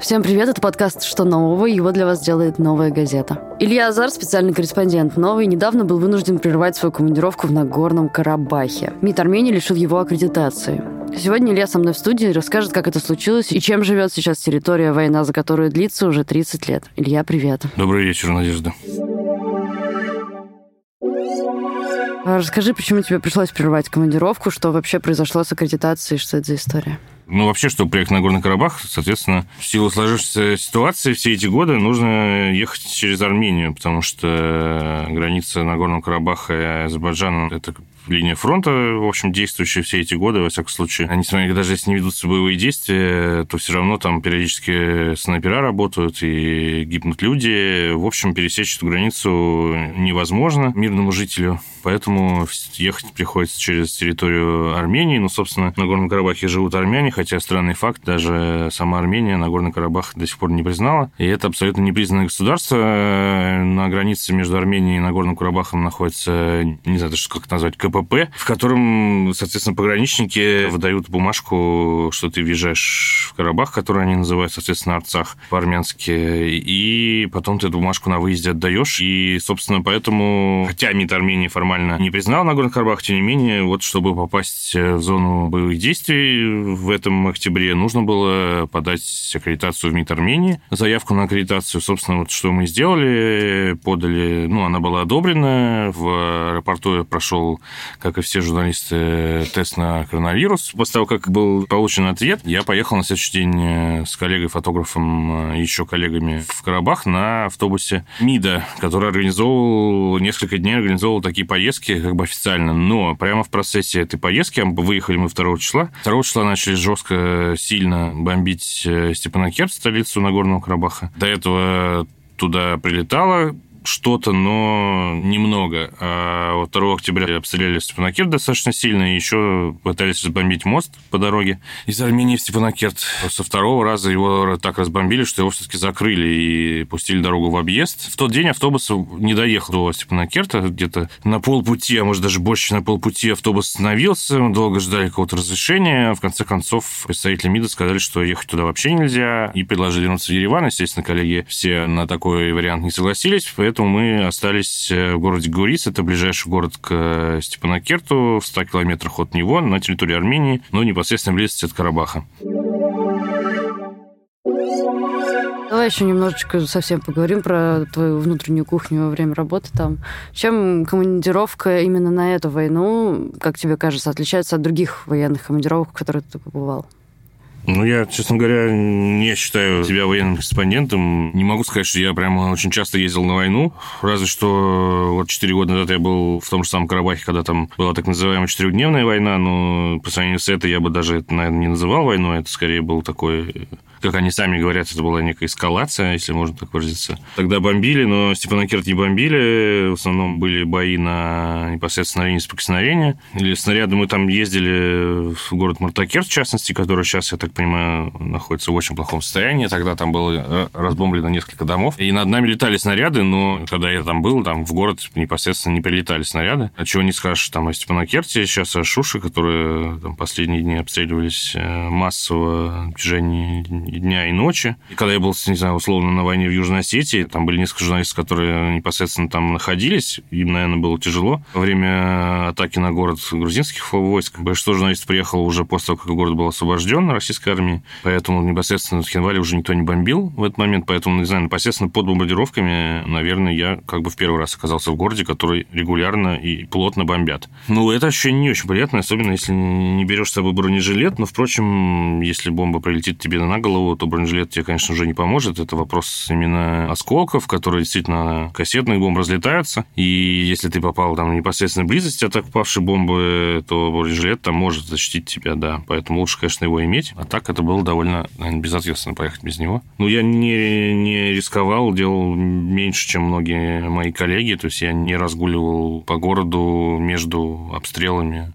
Всем привет, это подкаст «Что нового?» Его для вас делает «Новая газета». Илья Азар, специальный корреспондент «Новый», недавно был вынужден прервать свою командировку в Нагорном Карабахе. МИД Армении лишил его аккредитации. Сегодня Илья со мной в студии расскажет, как это случилось и чем живет сейчас территория, война за которую длится уже 30 лет. Илья, привет. Добрый вечер, Надежда. Расскажи, почему тебе пришлось прервать командировку, что вообще произошло с аккредитацией, что это за история? Ну, вообще, чтобы приехать на Горный Карабах, соответственно, в силу сложившейся ситуации все эти годы нужно ехать через Армению, потому что граница Нагорного Карабаха и Азербайджана – это линия фронта, в общем, действующая все эти годы, во всяком случае. Несмотря на даже если не ведутся боевые действия, то все равно там периодически снайпера работают и гибнут люди. В общем, пересечь эту границу невозможно мирному жителю. Поэтому ехать приходится через территорию Армении. Ну, собственно, на Горном Карабахе живут армяне, хотя странный факт, даже сама Армения на Горный Карабах до сих пор не признала. И это абсолютно непризнанное государство. На границе между Арменией и Нагорным Карабахом находится, не знаю даже как это назвать, КПП, в котором, соответственно, пограничники выдают бумажку, что ты въезжаешь в Карабах, который они называют, соответственно, Арцах по-армянски, и потом ты эту бумажку на выезде отдаешь. И, собственно, поэтому, хотя МИД Армении формально не признал Нагорный Карабах, тем не менее, вот чтобы попасть в зону боевых действий в этом октябре, нужно было подать аккредитацию в МИД Армении, заявку на аккредитацию. Собственно, вот что мы сделали, подали, ну, она была одобрена, в аэропорту прошел, как и все журналисты, тест на коронавирус. После того, как был получен ответ, я поехал на следующий день с коллегой-фотографом, еще коллегами в Карабах на автобусе МИДа, который организовывал, несколько дней организовывал такие поездки как бы официально, но прямо в процессе этой поездки, выехали мы 2 числа, 2 числа начали жестко, сильно бомбить э, Степанакерт, столицу Нагорного Карабаха. До этого туда прилетало что-то, но немного. А вот 2 октября обстреляли Степанакерт достаточно сильно, и еще пытались разбомбить мост по дороге из Армении в Степанакерт. Со второго раза его так разбомбили, что его все-таки закрыли и пустили дорогу в объезд. В тот день автобус не доехал до Степанакерта, где-то на полпути, а может даже больше на полпути автобус остановился, мы долго ждали какого-то разрешения. В конце концов, представители МИДа сказали, что ехать туда вообще нельзя, и предложили вернуться в Ереван. Естественно, коллеги все на такой вариант не согласились, поэтому мы остались э, в городе Гурис. Это ближайший город к э, Степанакерту, в 100 километрах от него, на территории Армении, но непосредственно близости от Карабаха. Давай еще немножечко совсем поговорим про твою внутреннюю кухню во время работы там. Чем командировка именно на эту войну, как тебе кажется, отличается от других военных командировок, в которых ты побывал? Ну, я, честно говоря, не считаю себя военным корреспондентом. Не могу сказать, что я прямо очень часто ездил на войну. Разве что вот 4 года назад я был в том же самом Карабахе, когда там была так называемая четырехдневная война, но по сравнению с этой я бы даже это, наверное, не называл войной. Это скорее был такой как они сами говорят, это была некая эскалация, если можно так выразиться. Тогда бомбили, но Степанакерт не бомбили. В основном были бои на непосредственно линии соприкосновения. Или снаряды мы там ездили в город Мартакерт, в частности, который сейчас, я так понимаю, находится в очень плохом состоянии. Тогда там было э, разбомблено несколько домов. И над нами летали снаряды, но когда я там был, там в город непосредственно не прилетали снаряды. А чего не скажешь там о Степанакерте, сейчас о Шуше, которые там последние дни обстреливались э, массово в течение дня, и ночи. И когда я был, не знаю, условно на войне в Южной Осетии, там были несколько журналистов, которые непосредственно там находились. Им, наверное, было тяжело. Во время атаки на город грузинских войск большинство журналистов приехало уже после того, как город был освобожден российской армией. Поэтому непосредственно в Хинвале уже никто не бомбил в этот момент. Поэтому, не знаю, непосредственно под бомбардировками, наверное, я как бы в первый раз оказался в городе, который регулярно и плотно бомбят. Ну, это ощущение не очень приятное, особенно если не берешь с собой бронежилет. Но, впрочем, если бомба прилетит тебе на голову, то бронежилет тебе, конечно, уже не поможет. Это вопрос именно осколков, которые действительно кассетных бомб разлетаются. И если ты попал там непосредственно в близость от упавшей бомбы, то бронежилет там может защитить тебя, да. Поэтому лучше, конечно, его иметь. А так это было довольно, наверное, безответственно поехать без него. Но я не, не рисковал, делал меньше, чем многие мои коллеги. То есть я не разгуливал по городу между обстрелами.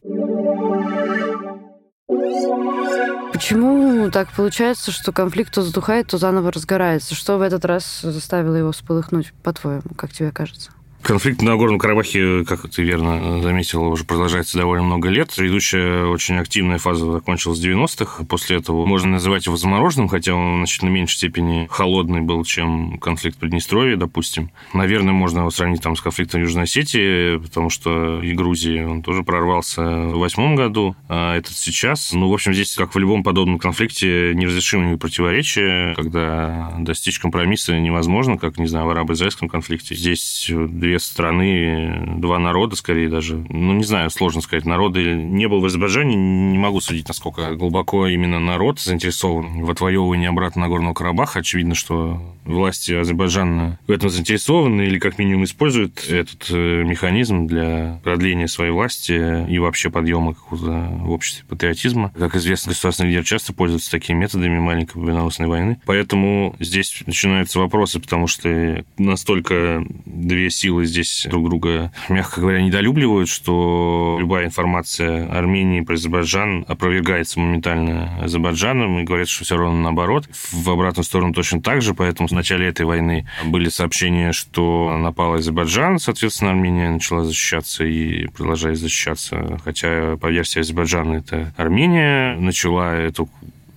Почему так получается, что конфликт то затухает, то заново разгорается? Что в этот раз заставило его вспыхнуть, по-твоему, как тебе кажется? Конфликт на Горном Карабахе, как ты верно заметил, уже продолжается довольно много лет. Предыдущая очень активная фаза закончилась в 90-х. После этого можно называть его замороженным, хотя он в значительно меньшей степени холодный был, чем конфликт Приднестровья, допустим. Наверное, можно его сравнить там с конфликтом Южной Осетии, потому что и Грузии он тоже прорвался в восьмом году, а этот сейчас. Ну, в общем, здесь, как в любом подобном конфликте, неразрешимые противоречия, когда достичь компромисса невозможно, как, не знаю, в арабо-израильском конфликте. Здесь две страны, два народа, скорее даже. Ну, не знаю, сложно сказать, народы. Не был в Азербайджане, не могу судить, насколько глубоко именно народ заинтересован в отвоевывании обратно Нагорного Карабаха. Очевидно, что власти Азербайджана в этом заинтересованы или как минимум используют этот э, механизм для продления своей власти и вообще подъема какого-то в обществе патриотизма. Как известно, государственный лидер часто пользуется такими методами маленькой победоносной войны. Поэтому здесь начинаются вопросы, потому что настолько две силы здесь друг друга, мягко говоря, недолюбливают, что любая информация Армении про Азербайджан опровергается моментально Азербайджаном и говорят, что все равно наоборот. В обратную сторону точно так же, поэтому в начале этой войны были сообщения, что напал Азербайджан, соответственно, Армения начала защищаться и продолжает защищаться, хотя по версии Азербайджана это Армения начала эту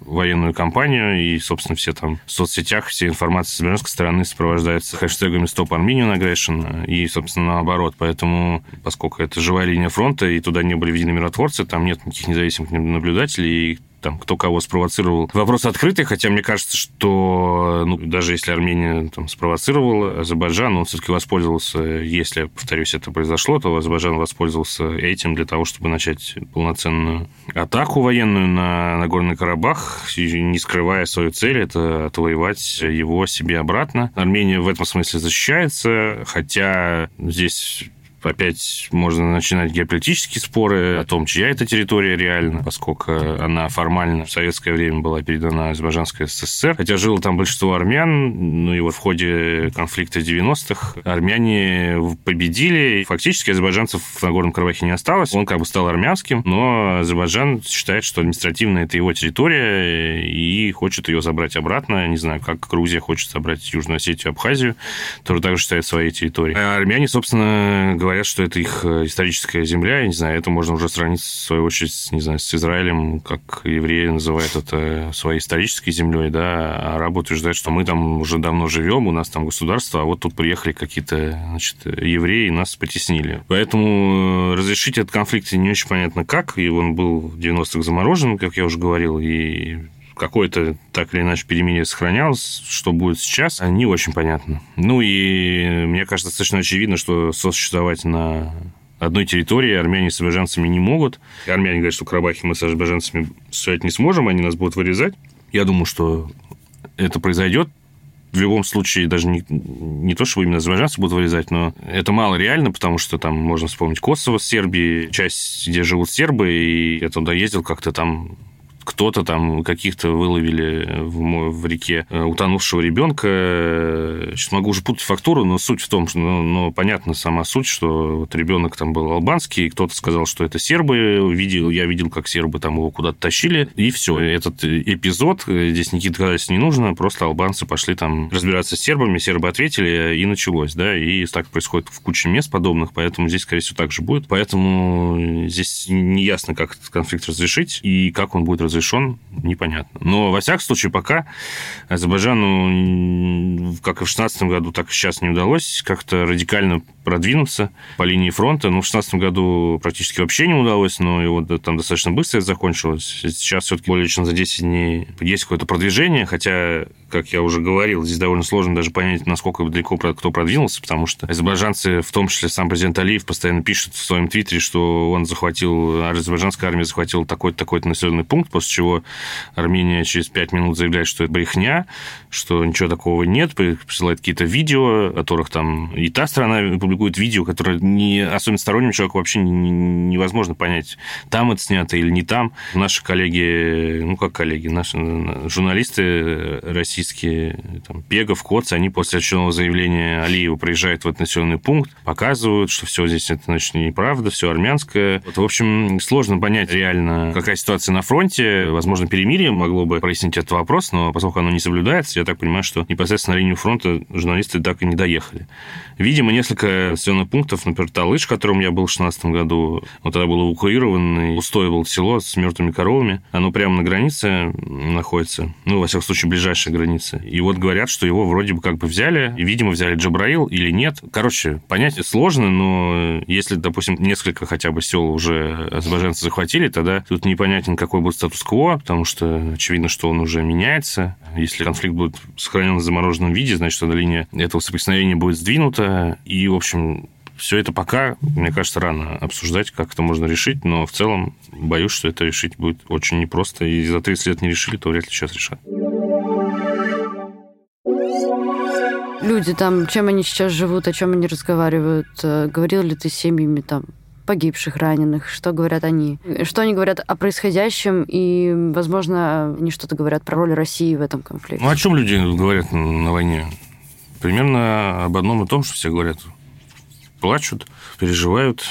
военную кампанию, и, собственно, все там в соцсетях, все информация с армянской стороны сопровождается хэштегами «Stop Armenian Aggression» и, собственно, наоборот. Поэтому, поскольку это живая линия фронта, и туда не были введены миротворцы, там нет никаких независимых наблюдателей, и там, кто кого спровоцировал. Вопрос открытый, хотя мне кажется, что ну, даже если Армения там, спровоцировала Азербайджан, он все-таки воспользовался, если, повторюсь, это произошло, то Азербайджан воспользовался этим для того, чтобы начать полноценную атаку военную на Нагорный Карабах, не скрывая свою цель, это отвоевать его себе обратно. Армения в этом смысле защищается, хотя здесь опять можно начинать геополитические споры о том, чья это территория реально, поскольку она формально в советское время была передана Азербайджанской СССР. Хотя жило там большинство армян, ну и вот в ходе конфликта 90-х армяне победили. Фактически азербайджанцев в Нагорном Карабахе не осталось. Он как бы стал армянским, но Азербайджан считает, что административно это его территория и хочет ее забрать обратно. Не знаю, как Грузия хочет забрать Южную Осетию, Абхазию, тоже также считает своей территорией. А армяне, собственно, говорят, что это их э, историческая земля. Я не знаю, это можно уже сравнить, в свою очередь, не знаю, с Израилем, как евреи называют это своей исторической землей, да, а арабы утверждают, что мы там уже давно живем, у нас там государство, а вот тут приехали какие-то, значит, евреи нас потеснили. Поэтому э, разрешить этот конфликт не очень понятно как, и он был в 90-х заморожен, как я уже говорил, и какое-то так или иначе перемирие сохранялось. Что будет сейчас, не очень понятно. Ну и мне кажется, достаточно очевидно, что сосуществовать на одной территории армяне с азербайджанцами не могут. Армяне говорят, что в мы с азербайджанцами существовать не сможем, они нас будут вырезать. Я думаю, что это произойдет. В любом случае, даже не, не то, что именно азербайджанцы будут вырезать, но это мало реально, потому что там можно вспомнить Косово с Сербией, часть, где живут сербы, и я туда ездил как-то там кто-то там каких-то выловили в, в реке э, утонувшего ребенка. Сейчас могу уже путать фактуру, но суть в том, что, ну, ну, понятно сама суть, что вот ребенок там был албанский, кто-то сказал, что это сербы, видел, я видел, как сербы там его куда-то тащили, и все. Этот эпизод, э, здесь Никита Кадальс не нужно, просто албанцы пошли там разбираться с сербами, сербы ответили, и началось, да, и так происходит в куче мест подобных, поэтому здесь, скорее всего, так же будет. Поэтому здесь не ясно, как этот конфликт разрешить и как он будет разрешен разрешен, непонятно. Но, во всяком случае, пока Азербайджану, как и в 2016 году, так и сейчас не удалось как-то радикально продвинуться по линии фронта. Ну, в 2016 году практически вообще не удалось, но его там достаточно быстро это закончилось. Сейчас все-таки более чем за 10 дней есть какое-то продвижение, хотя, как я уже говорил, здесь довольно сложно даже понять, насколько далеко кто продвинулся, потому что азербайджанцы, в том числе сам президент Алиев, постоянно пишет в своем твиттере, что он захватил, азербайджанская армия захватила такой-то, такой-то населенный пункт, после чего Армения через 5 минут заявляет, что это брехня, что ничего такого нет, присылает какие-то видео, которых там и та страна публикует видео, которое не, особенно сторонним человеку вообще невозможно понять, там это снято или не там. Наши коллеги, ну как коллеги, наши журналисты российские, там, Пегов, Коц, они после очередного заявления Алиева приезжают в этот населенный пункт, показывают, что все здесь это, значит, неправда, все армянское. Вот, в общем, сложно понять реально, какая ситуация на фронте. Возможно, перемирие могло бы прояснить этот вопрос, но поскольку оно не соблюдается, я так понимаю, что непосредственно на линию фронта журналисты так и не доехали. Видимо, несколько населенных пунктов, например, Талыш, в котором я был в 2016 году, вот тогда был эвакуирован, и пустое было село с мертвыми коровами. Оно прямо на границе находится, ну, во всяком случае, ближайшая граница. И вот говорят, что его вроде бы как бы взяли, и, видимо, взяли Джабраил или нет. Короче, понять сложно, но если, допустим, несколько хотя бы сел уже азербайджанцы захватили, тогда тут непонятен, какой будет статус-кво, потому что очевидно, что он уже меняется. Если конфликт будет сохранен в замороженном виде, значит, эта линия этого соприкосновения будет сдвинута. И, в общем, все это пока, мне кажется, рано обсуждать, как это можно решить, но в целом боюсь, что это решить будет очень непросто. И за 30 лет не решили, то вряд ли сейчас решат. Люди там, чем они сейчас живут, о чем они разговаривают? Э, говорил ли ты с семьями там погибших, раненых? Что говорят они? Что они говорят о происходящем? И, возможно, они что-то говорят про роль России в этом конфликте. Ну, о чем люди говорят на войне? Примерно об одном и том, что все говорят. Плачут, переживают,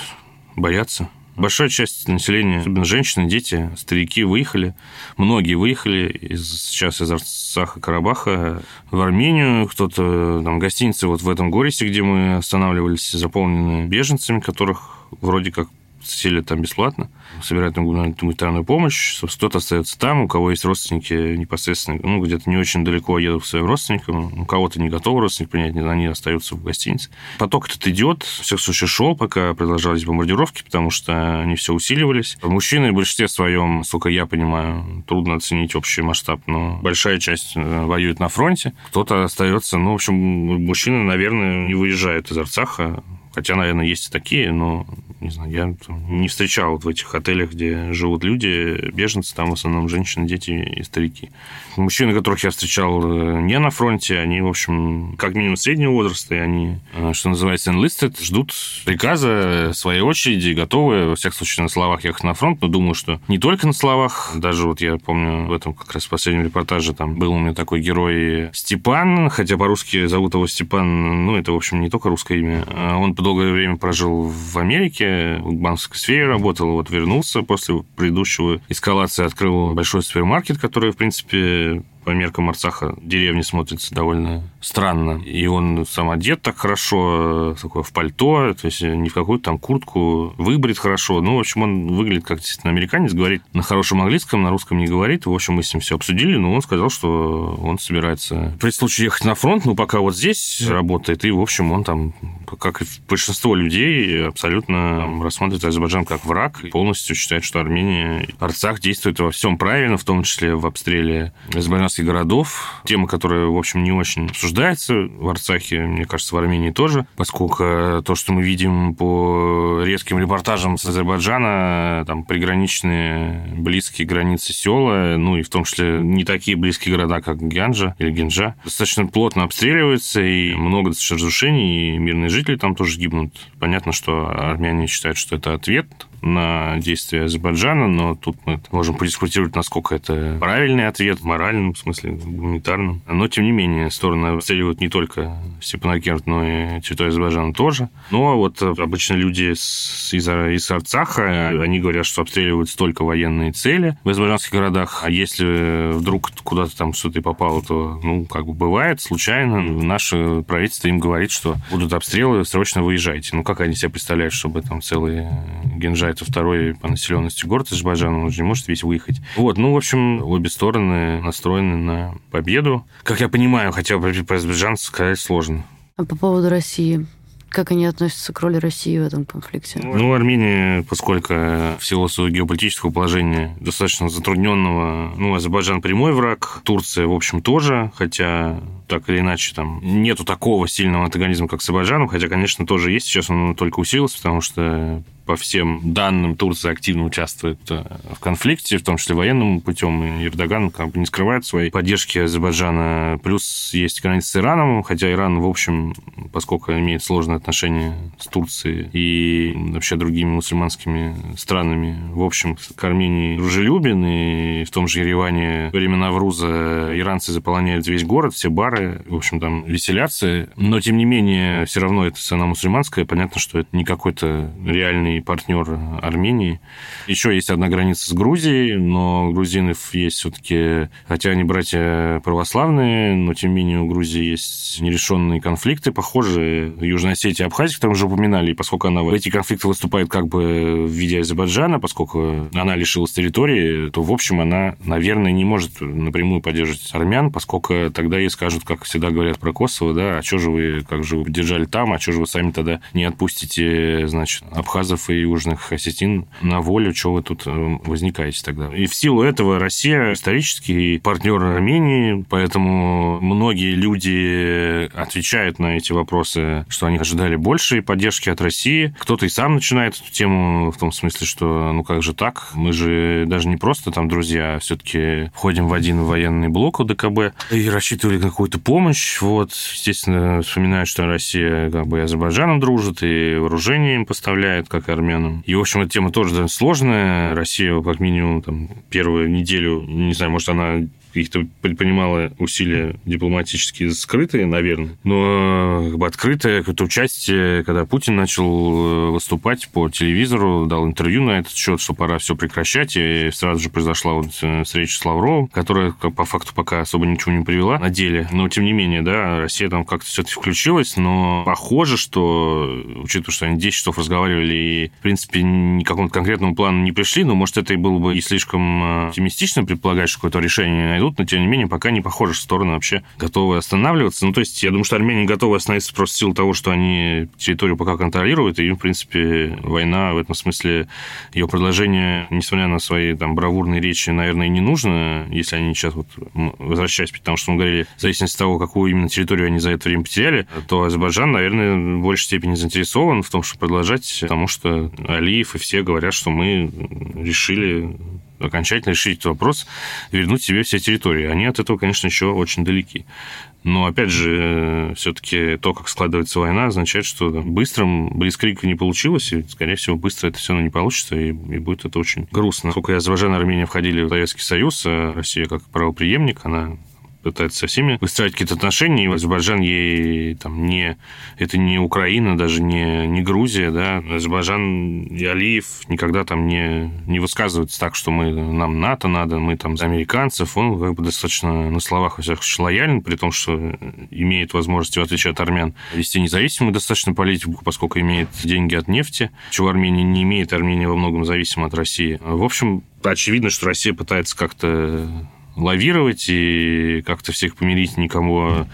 боятся. Большая часть населения, особенно женщины, дети, старики, выехали. Многие выехали из, сейчас из Арцаха, Карабаха в Армению. Кто-то там гостиницы вот в этом Горисе, где мы останавливались, заполнены беженцами, которых вроде как сели там бесплатно, собирают там гуманитарную помощь. Кто-то остается там, у кого есть родственники непосредственно, ну, где-то не очень далеко едут к своим родственникам, у кого-то не готовы родственник принять, они остаются в гостинице. Поток этот идет, всех случаев шел, пока продолжались бомбардировки, потому что они все усиливались. Мужчины в большинстве своем, сколько я понимаю, трудно оценить общий масштаб, но большая часть э, воюет на фронте, кто-то остается, ну, в общем, мужчины, наверное, не выезжают из Арцаха, Хотя, наверное, есть и такие, но не знаю, я не встречал вот в этих отелях, где живут люди, беженцы, там в основном женщины, дети и старики. Мужчины, которых я встречал э, не на фронте, они, в общем, как минимум среднего возраста, и они, э, что называется, enlisted, ждут приказа своей очереди, готовы, во всяком случае, на словах ехать на фронт, но думаю, что не только на словах, даже вот я помню в этом как раз в последнем репортаже там был у меня такой герой Степан, хотя по-русски зовут его Степан, ну, это, в общем, не только русское имя, а он долгое время прожил в Америке, в банковской сфере работал, вот вернулся после предыдущего эскалации, открыл большой супермаркет, который, в принципе, по меркам Арцаха деревни смотрится довольно странно. И он сам одет так хорошо, такое в пальто, то есть не в какую-то там куртку, выбрит хорошо. Ну, в общем, он выглядит как действительно американец, говорит на хорошем английском, на русском не говорит. В общем, мы с ним все обсудили, но он сказал, что он собирается при случае ехать на фронт, ну, пока вот здесь работает, и, в общем, он там, как и большинство людей, абсолютно рассматривает Азербайджан как враг, и полностью считает, что Армения, Арцах действует во всем правильно, в том числе в обстреле азербайджанских азиатских городов. Тема, которая, в общем, не очень обсуждается в Арцахе, мне кажется, в Армении тоже, поскольку то, что мы видим по резким репортажам с Азербайджана, там приграничные близкие границы села, ну и в том числе не такие близкие города, как Гянджа или Генджа, достаточно плотно обстреливаются, и много достаточно разрушений, и мирные жители там тоже гибнут. Понятно, что армяне считают, что это ответ на действия Азербайджана, но тут мы можем подискутировать, насколько это правильный ответ в моральном смысле, гуманитарном. Но, тем не менее, стороны обстреливают не только Степанакерт, но и территорию Азербайджана тоже. Но вот обычно люди из, из Арцаха, они говорят, что обстреливают столько военные цели в азербайджанских городах, а если вдруг куда-то там что-то и попало, то, ну, как бы бывает, случайно. Наше правительство им говорит, что будут обстрелы, срочно выезжайте. Ну, как они себе представляют, чтобы там целые генжа это второй по населенности город Азербайджана, он же не может весь выехать. Вот, ну, в общем, обе стороны настроены на победу. Как я понимаю, хотя бы про азербайджанцев сказать сложно. А по поводу России? Как они относятся к роли России в этом конфликте? Ну, Армения, поскольку в силу своего геополитического положения достаточно затрудненного, ну, Азербайджан прямой враг, Турция, в общем, тоже, хотя так или иначе там нету такого сильного антагонизма, как с Азербайджаном, хотя, конечно, тоже есть, сейчас он только усилился, потому что по всем данным Турция активно участвует э, в конфликте, в том числе военным путем. И Эрдоган как бы не скрывает своей поддержки Азербайджана. Плюс есть граница с Ираном, хотя Иран, в общем, поскольку имеет сложные отношения с Турцией и вообще другими мусульманскими странами. В общем, к Армении дружелюбен, и в том же Ереване времена Навруза иранцы заполоняют весь город, все бары, в общем, там веселятся. Но, тем не менее, все равно это страна мусульманская. Понятно, что это не какой-то реальный партнер Армении. Еще есть одна граница с Грузией, но грузинов есть все-таки, хотя они братья православные, но, тем не менее, у Грузии есть нерешенные конфликты, похожие в Южной Осетии и Абхазии, которые уже упоминали, поскольку она в эти конфликты выступает как бы в виде Азербайджана, поскольку она лишилась территории, то, в общем, она, наверное, не может напрямую поддерживать армян, поскольку тогда ей скажут, как всегда говорят про Kosovo, да, а что же вы, как же вы поддержали там, а что же вы сами тогда не отпустите, значит, абхазов и южных осетин на волю, что вы тут э, возникаете тогда. И в силу этого Россия исторический партнер Армении, поэтому многие люди отвечают на эти вопросы, что они ожидали большей поддержки от России. Кто-то и сам начинает эту тему в том смысле, что ну как же так? Мы же даже не просто там друзья, а все-таки входим в один военный блок УДКБ и рассчитывали какую-то помощь. Вот, естественно, вспоминают, что Россия как бы и Азербайджаном дружит, и вооружение им поставляет, как и армянам. И, в общем, эта тема тоже довольно сложная. Россия, как минимум, там, первую неделю, не знаю, может, она каких-то предпринимала усилия дипломатические скрытые, наверное, но как бы открытое какое-то участие, когда Путин начал э, выступать по телевизору, дал интервью на этот счет, что пора все прекращать, и сразу же произошла вот э, встреча с Лавровым, которая по факту пока особо ничего не привела на деле, но тем не менее, да, Россия там как-то все-таки включилась, но похоже, что, учитывая, что они 10 часов разговаривали и, в принципе, ни к какому-то конкретному плану не пришли, но, может, это и было бы и слишком э, оптимистично предполагать, что какое-то решение найдут, идут, но тем не менее пока не похоже, что стороны вообще готовы останавливаться. Ну, то есть, я думаю, что Армения готова остановиться просто в силу того, что они территорию пока контролируют, и в принципе, война в этом смысле, ее продолжение, несмотря на свои там бравурные речи, наверное, не нужно, если они сейчас вот возвращаясь, потому что мы говорили, в зависимости от того, какую именно территорию они за это время потеряли, то Азербайджан, наверное, в большей степени заинтересован в том, чтобы продолжать, потому что Алиев и все говорят, что мы решили окончательно решить этот вопрос вернуть себе все территории. Они от этого, конечно, еще очень далеки. Но, опять же, все-таки то, как складывается война, означает, что быстрым близкрик не получилось, и, скорее всего, быстро это все равно не получится, и, и будет это очень грустно. Сколько и Азербайджан и Армения входили в Советский Союз, а Россия как правоприемник, она пытается со всеми выстраивать какие-то отношения, и Азербайджан ей там не... Это не Украина, даже не, не Грузия, да. Азербайджан и Алиев никогда там не, не высказываются так, что мы, нам НАТО надо, мы там за американцев. Он как бы достаточно на словах, во всяком лоялен, при том, что имеет возможность, в отличие от армян, вести независимую достаточно политику, поскольку имеет деньги от нефти, чего Армения не имеет. Армения во многом зависима от России. В общем, очевидно, что Россия пытается как-то лавировать и как-то всех помирить, никому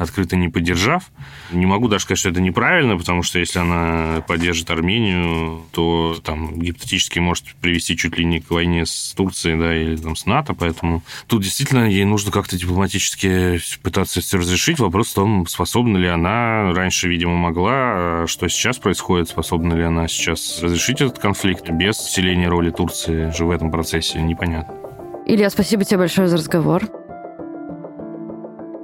открыто не поддержав. Не могу даже сказать, что это неправильно, потому что если она поддержит Армению, то там гипотетически может привести чуть ли не к войне с Турцией, да, или там с НАТО, поэтому тут действительно ей нужно как-то дипломатически пытаться все разрешить. Вопрос в том, способна ли она, раньше, видимо, могла, а что сейчас происходит, способна ли она сейчас разрешить этот конфликт без усиления роли Турции же в этом процессе, непонятно. Илья, спасибо тебе большое за разговор.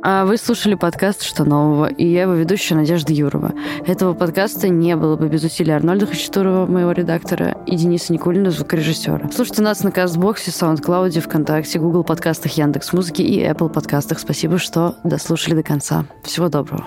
А вы слушали подкаст «Что нового?» и я его ведущая Надежда Юрова. Этого подкаста не было бы без усилий Арнольда Хачатурова, моего редактора, и Дениса Никулина, звукорежиссера. Слушайте нас на Кастбоксе, SoundCloud, ВКонтакте, Google подкастах, Яндекс.Музыки и Apple подкастах. Спасибо, что дослушали до конца. Всего доброго.